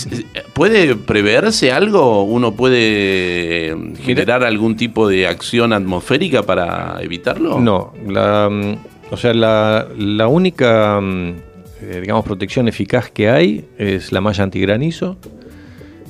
A: puede preverse algo? ¿Uno puede eh, generar algún tipo de acción atmosférica para evitarlo?
B: No, la, mm, o sea, la, la única, mm, eh, digamos, protección eficaz que hay es la malla antigranizo,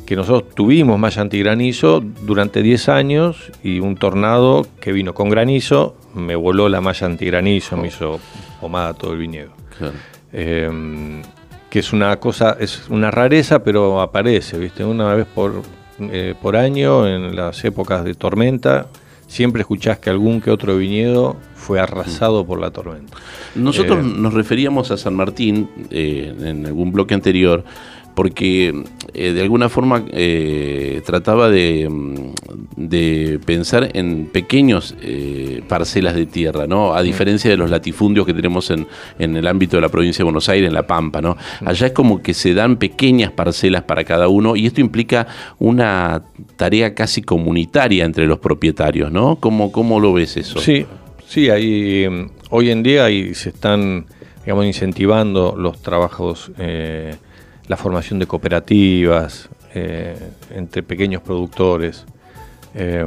B: que nosotros tuvimos malla antigranizo durante 10 años y un tornado que vino con granizo me voló la malla antigranizo, me hizo pomada todo el viñedo.
A: Claro.
B: Eh, que es una cosa, es una rareza, pero aparece, ¿viste? Una vez por, eh, por año, en las épocas de tormenta, siempre escuchás que algún que otro viñedo fue arrasado por la tormenta.
A: Nosotros
B: Eh,
A: nos referíamos a San Martín eh, en algún bloque anterior porque eh, de alguna forma eh, trataba de, mm, de pensar en pequeños eh, parcelas de tierra, ¿no? A diferencia de los latifundios que tenemos en, en el ámbito de la provincia de Buenos Aires, en La Pampa, ¿no? Allá es como que se dan pequeñas parcelas para cada uno y esto implica una tarea casi comunitaria entre los propietarios, ¿no? ¿Cómo, cómo lo ves eso?
B: Sí, sí, hay, mm, hoy en día ahí se están, digamos, incentivando los trabajos, eh, la formación de cooperativas eh, entre pequeños productores. Eh,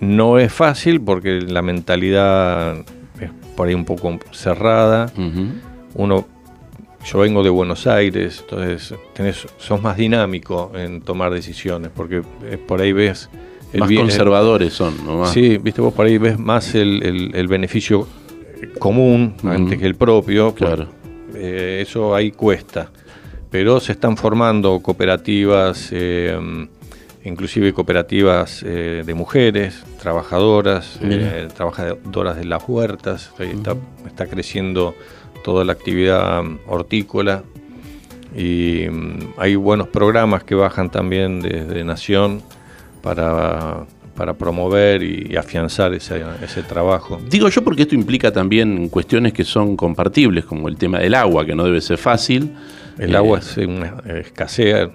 B: no es fácil porque la mentalidad es por ahí un poco cerrada. Uno, yo vengo de Buenos Aires, entonces tenés, sos más dinámico en tomar decisiones porque eh, por ahí ves... el
A: Más
B: bien- el-
A: conservadores son, ¿no? Más-
B: Sí, viste, vos por ahí ves más el, el- el beneficio común antes que el propio. pues,
A: Claro.
B: eh, eso ahí cuesta. Pero se están formando cooperativas, eh, inclusive cooperativas eh, de mujeres, trabajadoras, eh, trabajadoras de las huertas. Está, está creciendo toda la actividad mm, hortícola. Y mm, hay buenos programas que bajan también desde Nación para, para promover y afianzar ese, ese trabajo.
A: Digo yo porque esto implica también cuestiones que son compartibles, como el tema del agua, que no debe ser fácil.
B: El
A: Eh,
B: agua es una escasea.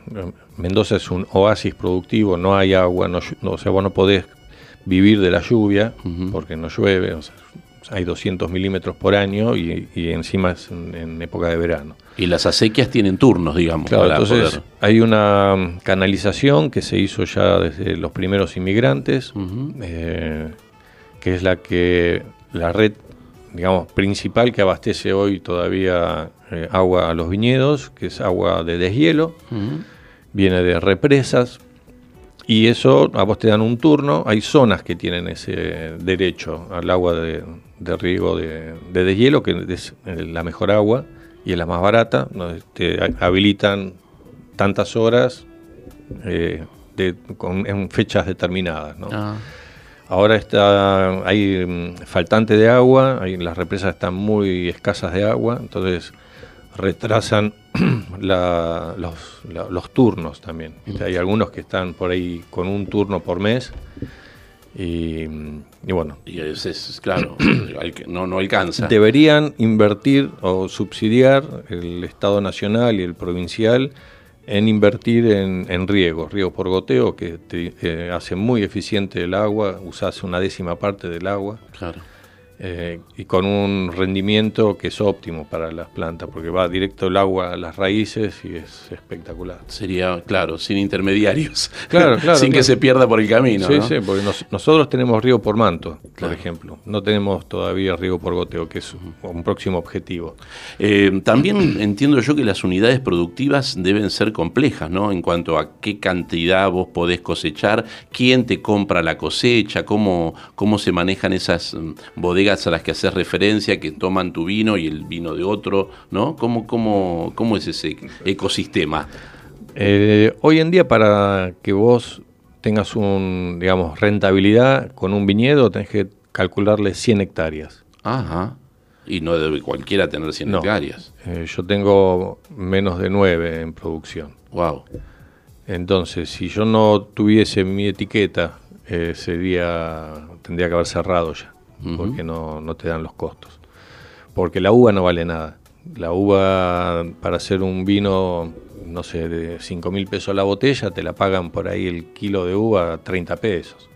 B: Mendoza es un oasis productivo, no hay agua, no, llu- no, o sea, vos no podés vivir de la lluvia porque no llueve. o sea, hay 200 milímetros por año y, y encima es en, en época de verano.
A: Y las acequias tienen turnos, digamos.
B: Claro,
A: para
B: entonces
A: poder-
B: hay una mm, canalización que se hizo ya desde los primeros inmigrantes, eh, que es la que la red digamos, principal que abastece hoy todavía eh, agua a los viñedos, que es agua de deshielo, viene de represas, y eso a vos te dan un turno, hay zonas que tienen ese derecho al agua de, riego de, de, deshielo, que es la mejor agua y es la más barata, te habilitan tantas horas eh, con, en fechas determinadas. Ah. Ahora está, hay mm, faltante de agua, las represas están muy escasas de agua, entonces retrasan los, turnos también. Hay algunos que están por ahí con un turno por mes y, bueno.
A: Y ese es, claro, no, no alcanza.
B: Deberían invertir o subsidiar el Estado Nacional y el provincial en invertir en, en riego, riego por goteo, que te, eh, hace muy eficiente el agua, usas una décima parte del agua.
A: Claro.
B: Eh, y con un rendimiento que es óptimo para las plantas, porque va directo el agua a las raíces y es espectacular.
A: Sería, claro, sin intermediarios,
B: claro, claro,
A: sin que se pierda por el camino.
B: Sí, sí, porque nosotros tenemos río por manto, por ejemplo. No tenemos todavía riego por goteo, que es un próximo objetivo.
A: Eh, también entiendo yo que las unidades productivas deben ser complejas, ¿no? En cuanto a qué cantidad vos podés cosechar, quién te compra la cosecha, cómo, cómo se manejan esas mm, bodegas a las que haces referencia, que toman tu vino y el vino de otro, ¿no? ¿Cómo, cómo, cómo es ese ecosistema?
B: Eh, hoy en día para que vos tengas un, digamos, rentabilidad con un viñedo, tenés que calcularle 100 hectáreas.
A: Ajá. Y no debe cualquiera tener 100 hectáreas.
B: Eh, yo tengo menos de 9 en producción.
A: Wow.
B: Entonces, si yo no tuviese mi etiqueta, eh, ese día tendría que haber cerrado ya porque no, no, te dan los costos. Porque la uva no vale nada. La uva para hacer un vino, no sé, de 5 mil pesos la botella, te la pagan por ahí el kilo de uva a 30 pesos.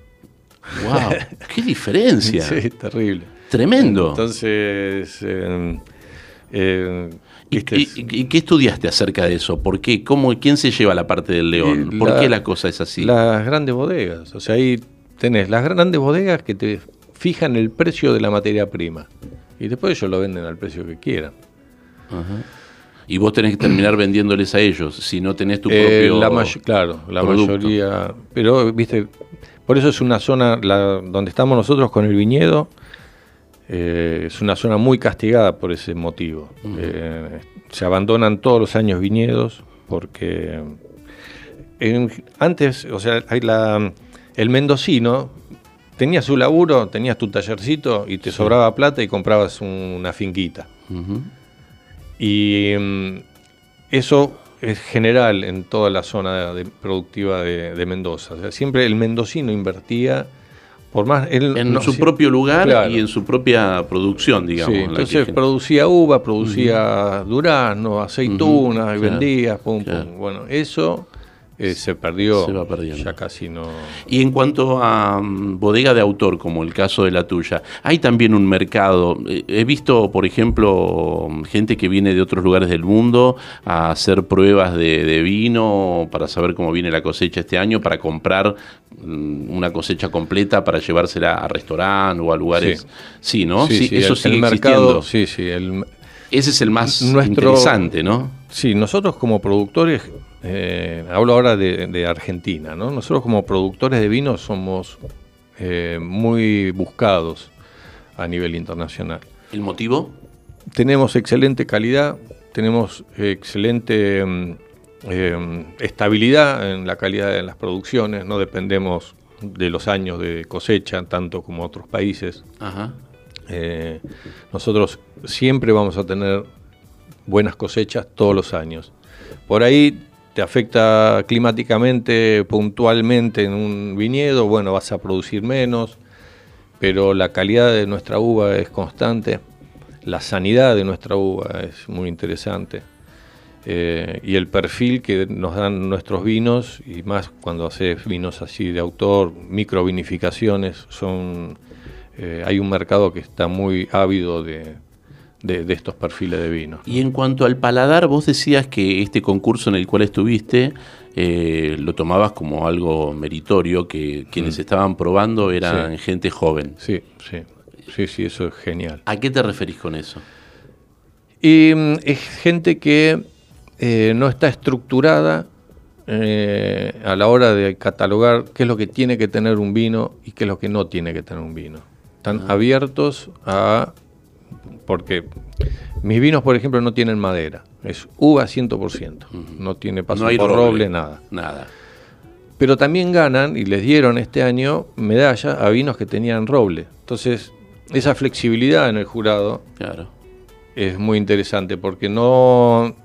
A: ¡Wow! ¡Qué diferencia!
B: sí, terrible.
A: Tremendo.
B: Entonces, eh,
A: eh, ¿Y, qué estudiaste acerca de eso? ¿Por qué? ¿Cómo, ¿Quién se lleva la parte del león? ¿Por qué la cosa es así?
B: Las grandes bodegas. O sea, ahí tenés las grandes bodegas que te fijan el precio de la materia prima y después ellos lo venden al precio que quieran.
A: Y vos tenés que terminar vendiéndoles a ellos, si no tenés tu eh, propio.
B: La claro, la mayoría. Pero, viste, por eso es una zona donde estamos nosotros con el viñedo. Eh, es una zona muy castigada por ese motivo. Eh, se abandonan todos los años viñedos porque antes, o sea, hay la, el mendocino tenías su laburo, tenías tu tallercito y te sobraba plata y comprabas una finquita. Y mm, eso es general en toda la zona productiva de, Mendoza. sea, siempre el mendocino invertía por más
A: en su propio lugar y en su propia producción, digamos.
B: entonces producía uva, producía durazno, aceitunas, y vendía, pum, pum. Bueno, eso eh, se perdió,
A: se va perdiendo.
B: ya casi no.
A: Y en cuanto a mm, bodega de autor, como el caso de la tuya, hay también un mercado. Eh, he visto, por ejemplo, gente que viene de otros lugares del mundo a hacer pruebas de, vino para saber cómo viene la cosecha este año, para comprar mm, una cosecha completa para llevársela a restaurante o a lugares. Sí, ¿no?
B: Sí, eso sigue
A: mercado,
B: Sí, sí. El,
A: Ese es el más interesante, ¿no?
B: Sí, nosotros como productores eh, hablo ahora de, Argentina, ¿no? Nosotros como productores de vino somos eh, muy buscados a nivel internacional.
A: ¿El motivo?
B: Tenemos excelente calidad, tenemos excelente mm, eh, estabilidad en la calidad de las producciones, no dependemos de los años de cosecha, tanto como otros países. nosotros siempre vamos a tener buenas cosechas todos los años. Por ahí te afecta climáticamente, puntualmente en un viñedo, bueno, vas a producir menos, pero la calidad de nuestra uva es constante, la sanidad de nuestra uva es muy interesante. Eh, y el perfil que nos dan nuestros vinos, y más cuando haces vinos así de autor, microvinificaciones, son, eh, hay un mercado que está muy ávido de, de, estos perfiles de vino.
A: Y en cuanto al paladar, vos decías que este concurso en el cual estuviste eh, lo tomabas como algo meritorio, que quienes mm. estaban probando eran gente joven.
B: Sí, sí. sí, sí, eso es genial.
A: ¿A qué te referís con eso?
B: Y mm, es gente que eh, no está estructurada eh, a la hora de catalogar qué es lo que tiene que tener un vino y qué es lo que no tiene que tener un vino. Están abiertos a... Porque mis vinos, por ejemplo, no tienen madera. Es uva 100%. No tiene paso
A: No
B: por
A: roble.
B: roble, nada.
A: Nada.
B: Pero también ganan y les dieron este año medalla a vinos que tenían roble. Entonces, esa flexibilidad en el jurado
A: Claro.
B: es muy interesante porque no,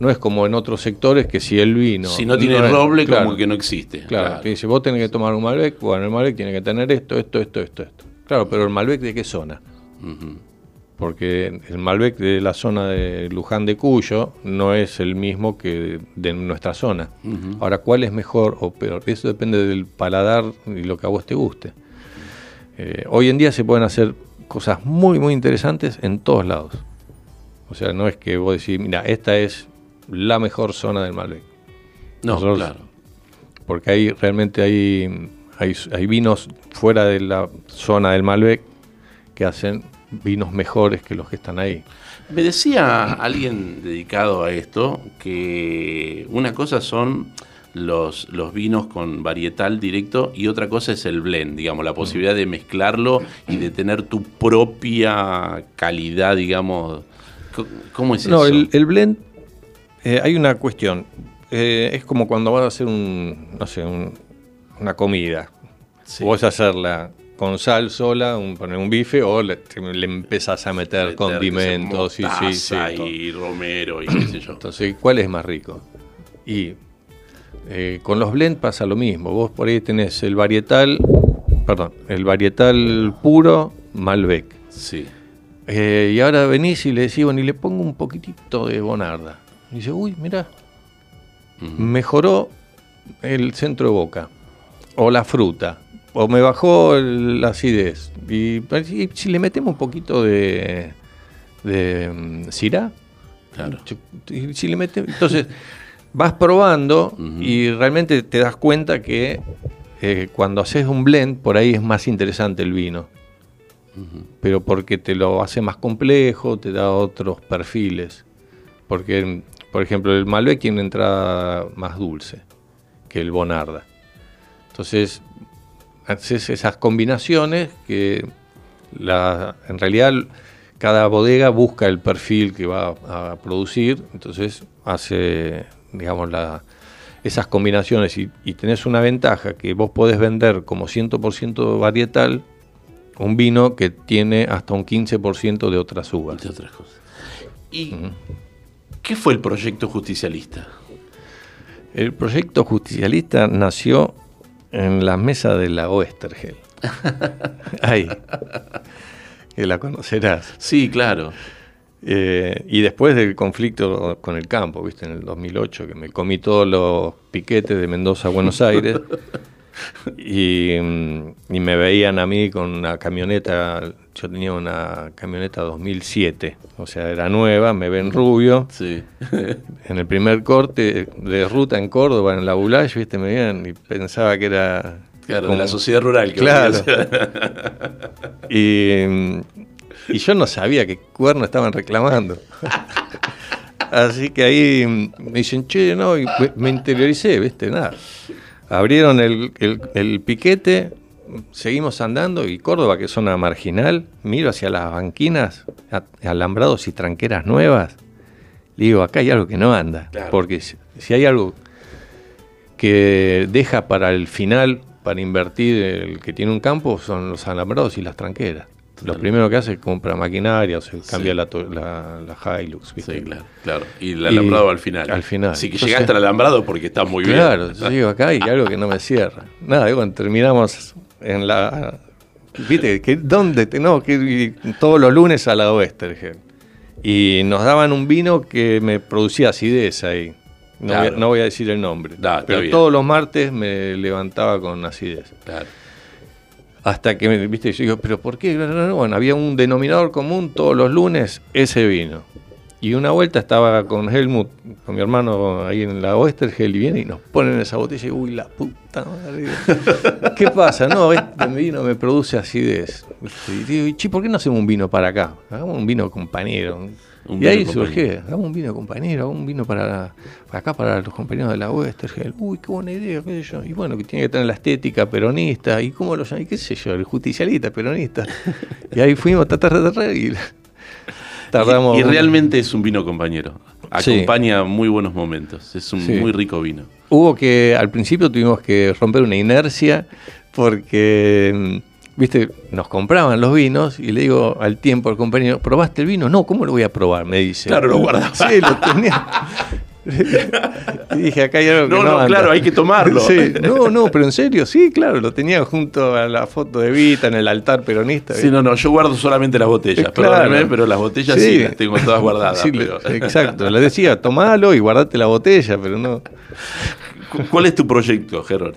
B: no es como en otros sectores que si el vino.
A: si no tiene roble,
B: claro,
A: como que no existe.
B: Claro, que dice, vos tenés que tomar un Malbec, bueno, el Malbec tiene que tener esto, esto, esto, esto, esto. Claro, pero el Malbec de qué zona?
A: Ujú.
B: Porque el Malbec de la zona de Luján de Cuyo no es el mismo que de nuestra zona. Ahora, ¿cuál es mejor o peor? Eso depende del paladar y lo que a vos te guste. Eh, hoy en día se pueden hacer cosas muy, muy interesantes en todos lados. O sea, no es que vos decís, mira, esta es la mejor zona del Malbec.
A: No,
B: Nosotros-
A: claro.
B: Porque hay realmente hay, hay, hay vinos fuera de la zona del Malbec que hacen vinos mejores que los que están ahí.
A: Me decía alguien dedicado a esto que una cosa son los, los vinos con varietal directo y otra cosa es el blend, digamos, la posibilidad de mezclarlo y de tener tu propia calidad, digamos. ¿Cómo es
B: No,
A: eso?
B: el, el blend, eh, hay una cuestión. Eh, es como cuando vas a hacer un, no sé, un- una comida.
A: Sí.
B: Vos hacerla con sal sola, un, poner un bife, o le, le empezás a meter,
A: Meter,
B: condimentos,
A: que
B: sí, sí,
A: y romero y qué sé yo.
B: Entonces, ¿cuál es más rico? Y eh, con los blend pasa lo mismo. Vos por ahí tenés el varietal, perdón, el varietal puro Malbec.
A: Sí.
B: Eh, y ahora venís y le decís, bueno, y le pongo un poquitito de bonarda. Y dice, uy, mira,
A: Ujú.
B: mejoró el centro de boca, o la fruta, o me bajó la acidez. Y, y si le metemos un poquito de, de mm, cirá,
A: Claro.
B: y si le metes, entonces vas probando y realmente te das cuenta que eh, cuando haces un blend, por ahí es más interesante el vino pero porque te lo hace más complejo, te da otros perfiles. Porque, por ejemplo, el Malbec tiene una entrada más dulce que el Bonarda. Entonces, haces esas combinaciones que la, en realidad cada bodega busca el perfil que va a producir, entonces hace, digamos, la, esas combinaciones y, y tenés una ventaja que vos podés vender como 100% varietal un vino que tiene hasta un 15% de otras uvas.
A: Entre otras cosas. ¿Y qué fue el proyecto justicialista?
B: El proyecto justicialista nació en la mesa de la Oestergel. Ahí. Que la conocerás.
A: Sí, claro.
B: Eh, y después del conflicto con el campo, ¿viste? En el 2008, que me comí todos los piquetes de Mendoza a Buenos Aires. y, mm, y me veían a mí con una camioneta. Yo tenía una camioneta 2007, o sea, era nueva, me ven rubio.
A: Sí.
B: En el primer corte de ruta en Córdoba, en la Boulage, ¿viste? Me veían y pensaba que era.
A: Claro, de
B: como-
A: la sociedad rural. Que
B: Claro. Y, mm, y yo no sabía qué cuerno estaban reclamando. Así que ahí mm, me dicen, che, no, y me interioricé, ¿viste? Nada. Abrieron el, el- el piquete, seguimos andando y Córdoba, que es zona marginal, miro hacia las banquinas, alambrados y tranqueras nuevas. Le digo, acá hay algo que no anda.
A: Claro.
B: Porque si, si hay algo que deja para el final, para invertir el que tiene un campo, son los alambrados y las tranqueras. Lo primero que hace es comprar maquinaria o se
A: Sí.
B: cambia la, to- la, la Hilux. ¿viste?
A: Sí, claro, claro. Y el alambrado al final.
B: al final.
A: Así que llegaste al alambrado porque está muy bien.
B: Claro, yo digo, acá hay algo que no me cierra. Nada, y bueno, terminamos en la... ¿Viste? Que, ¿Dónde? te- no, que y todos los lunes a la Oestergel. Y nos daban un vino que me producía acidez ahí. No,
A: Claro.
B: voy, a, no voy a decir el nombre.
A: Da,
B: pero todos los martes me levantaba con acidez.
A: Claro.
B: Hasta que, me- viste, yo digo, pero ¿por qué? No, no, no. Bueno, había un denominador común todos los lunes, ese vino. Y una vuelta estaba con Helmut, con mi hermano ahí en la Oestergel, y viene y nos ponen esa botella y uy, la puta madre. ¿Qué pasa? No, este vino me produce acidez. Y digo, ¿por qué no hacemos un vino para acá? Hagamos un vino compañero.
A: Un
B: y ahí surgió, hagamos un vino compañero, hagamos un vino para, para acá, para los compañeros de la Westergel. Uy, qué buena idea, qué sé yo. Y bueno, que tiene que tener la estética peronista. ¿Y cómo lo llaman? ¿Qué sé yo? El justicialista peronista. Y ahí fuimos, ta, ta, ta, ta, y tardamos.
A: Y, realmente es un vino compañero.
B: Sí.
A: Acompaña muy buenos momentos. Es un
B: Sí.
A: muy rico vino.
B: Hubo que, al principio tuvimos que romper una inercia porque, mm, viste, nos compraban los vinos y le digo al tiempo al compañero, ¿probaste el vino? No, ¿cómo lo voy a probar? Me dice.
A: Claro, lo guardaba.
B: Sí, lo tenía. y dije, acá hay algo que
A: No,
B: no,
A: no, claro, hay que tomarlo.
B: Sí, no, no, pero en serio, sí, claro, lo tenía junto a la foto de Vita en el altar peronista.
A: Sí, no, no, yo guardo solamente las botellas.
B: Eh, claro.
A: Perdóname, pero las botellas sí,
B: Sí.
A: las tengo todas guardadas.
B: Sí,
A: pero-
B: Exacto, le decía, tomalo y guardate la botella, pero no.
A: Cu- ¿Cuál es tu proyecto, Gerard?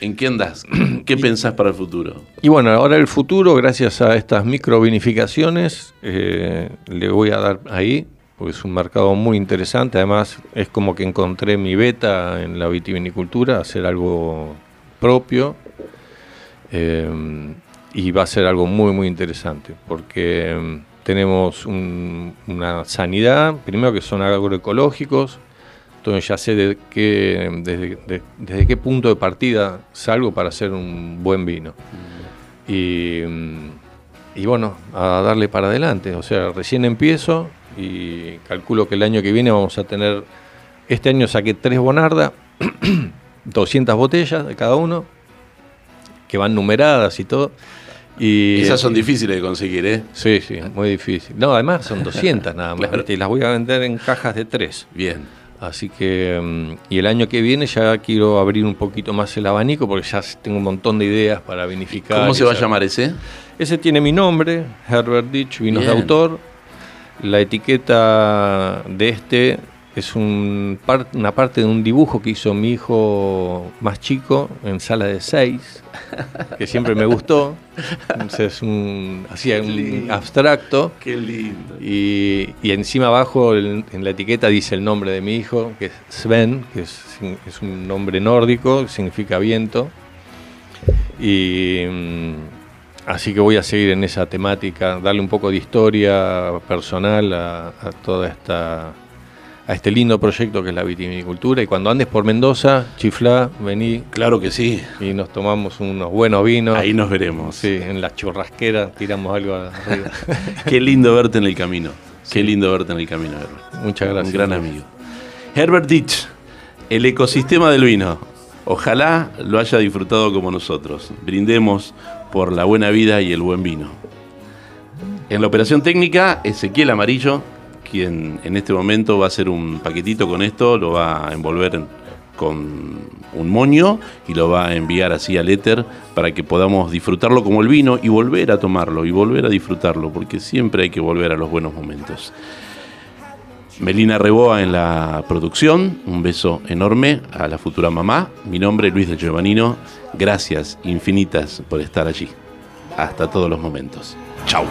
A: ¿En, qué andás? ¿Qué pensás para el futuro?
B: Y bueno, ahora el futuro, gracias a estas microvinificaciones, eh, le voy a dar ahí, porque es un mercado muy interesante. Además, es como que encontré mi beta en la vitivinicultura, hacer algo propio. eh, y va a ser algo muy, muy interesante, porque eh, tenemos un- una sanidad, primero que son agroecológicos, entonces ya sé de qué, desde, de- desde qué punto de partida salgo para hacer un buen vino. Y, mm, y bueno, a darle para adelante. O sea, recién empiezo y calculo que el año que viene vamos a tener... Este año saqué tres Bonarda, 200 botellas de cada uno, que van numeradas y todo. Y,
A: Esas son difíciles de conseguir, ¿eh?
B: Sí, sí, muy difícil. No, además son 200 nada más. Y las voy a vender en cajas de tres.
A: Bien.
B: Así que, mm, y el año que viene ya quiero abrir un poquito más el abanico porque ya tengo un montón de ideas para vinificar.
A: ¿Cómo se va a llamar ese?
B: Ese tiene mi nombre, Herbert Ditch, vinos de autor. La etiqueta de este es un par- una parte de un dibujo que hizo mi hijo más chico en sala de seis, que siempre me gustó. Entonces, un, hacía un
A: lindo.
B: abstracto.
A: Qué lindo.
B: Y, y encima abajo en, en la etiqueta dice el nombre de mi hijo, que es Sven, que es, es un nombre nórdico, que significa viento. Y mm, así que voy a seguir en esa temática, darle un poco de historia personal a, a toda esta a este lindo proyecto que es la vitivinicultura. Y cuando andes por Mendoza, chiflá, vení
A: Claro que sí.
B: y nos tomamos unos buenos vinos.
A: Ahí nos veremos.
B: Sí, en la churrasquera tiramos algo arriba.
A: Qué lindo verte en el camino. Qué lindo verte en el camino, Herbert.
B: Muchas gracias.
A: Un gran amigo. Herbert Ditch, el ecosistema del vino. Ojalá lo haya disfrutado como nosotros. Brindemos por la buena vida y el buen vino. En la operación técnica, Ezequiel Amarillo, quien en este momento va a hacer un paquetito con esto, lo va a envolver en- con un moño y lo va a enviar así al éter para que podamos disfrutarlo como el vino y volver a tomarlo y volver a disfrutarlo, porque siempre hay que volver a los buenos momentos. Melina Reboa en la producción, un beso enorme a la futura mamá. Mi nombre es Luis de Giovannino. Gracias infinitas por estar allí. Hasta todos los momentos. Chau.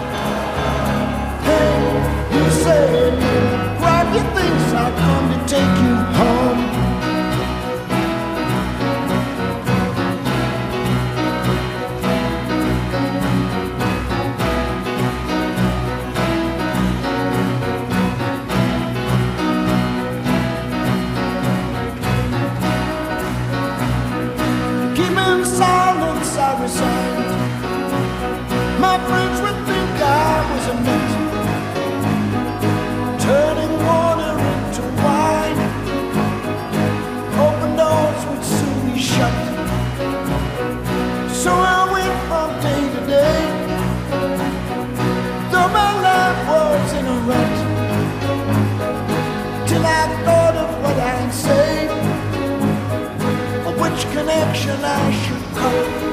G: connection I should call.